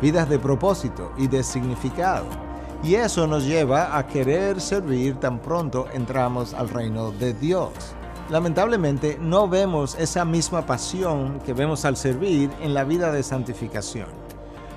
vidas de propósito y de significado. Y eso nos lleva a querer servir tan pronto entramos al reino de Dios. Lamentablemente no vemos esa misma pasión que vemos al servir en la vida de santificación.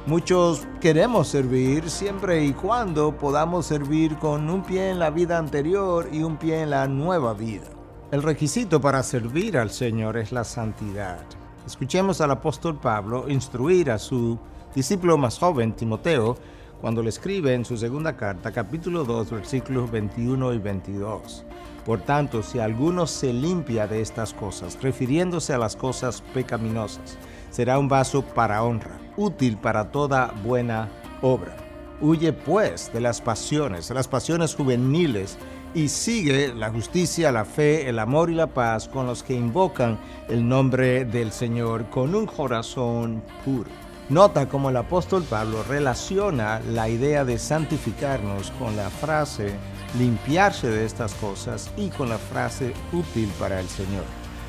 Muchos queremos servir siempre y cuando podamos servir con un pie en la vida anterior y un pie en la nueva vida. El requisito para servir al Señor es la santidad. Escuchemos al apóstol Pablo instruir a su discípulo más joven, Timoteo, cuando le escribe en su segunda carta, capítulo 2, versículos 21 y 22. Por tanto, si alguno se limpia de estas cosas, refiriéndose a las cosas pecaminosas, será un vaso para honra, útil para toda buena obra. Huye pues de las pasiones, las pasiones juveniles, y sigue la justicia, la fe, el amor y la paz con los que invocan el nombre del Señor con un corazón puro. Nota cómo el apóstol Pablo relaciona la idea de santificarnos con la frase limpiarse de estas cosas y con la frase útil para el Señor.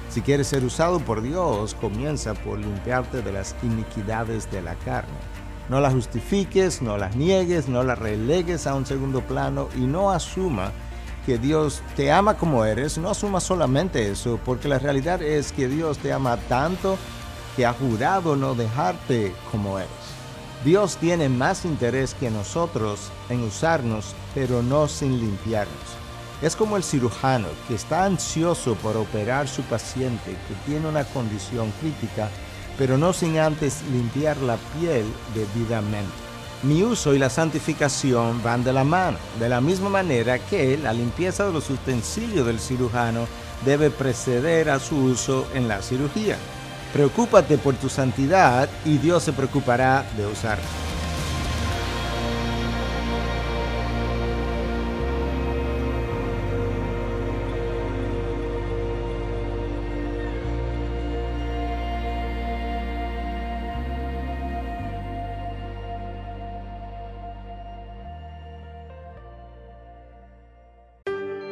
Si quieres ser usado por Dios, comienza por limpiarte de las iniquidades de la carne. No las justifiques, no las niegues, no las relegues a un segundo plano y no asuma que Dios te ama como eres, no asuma solamente eso, porque la realidad es que Dios te ama tanto que ha jurado no dejarte como eres. Dios tiene más interés que nosotros en usarnos, pero no sin limpiarnos. Es como el cirujano que está ansioso por operar su paciente que tiene una condición crítica, pero no sin antes limpiar la piel debidamente. Mi uso y la santificación van de la mano, de la misma manera que la limpieza de los utensilios del cirujano debe preceder a su uso en la cirugía. Preocúpate por tu santidad y Dios se preocupará de usarte.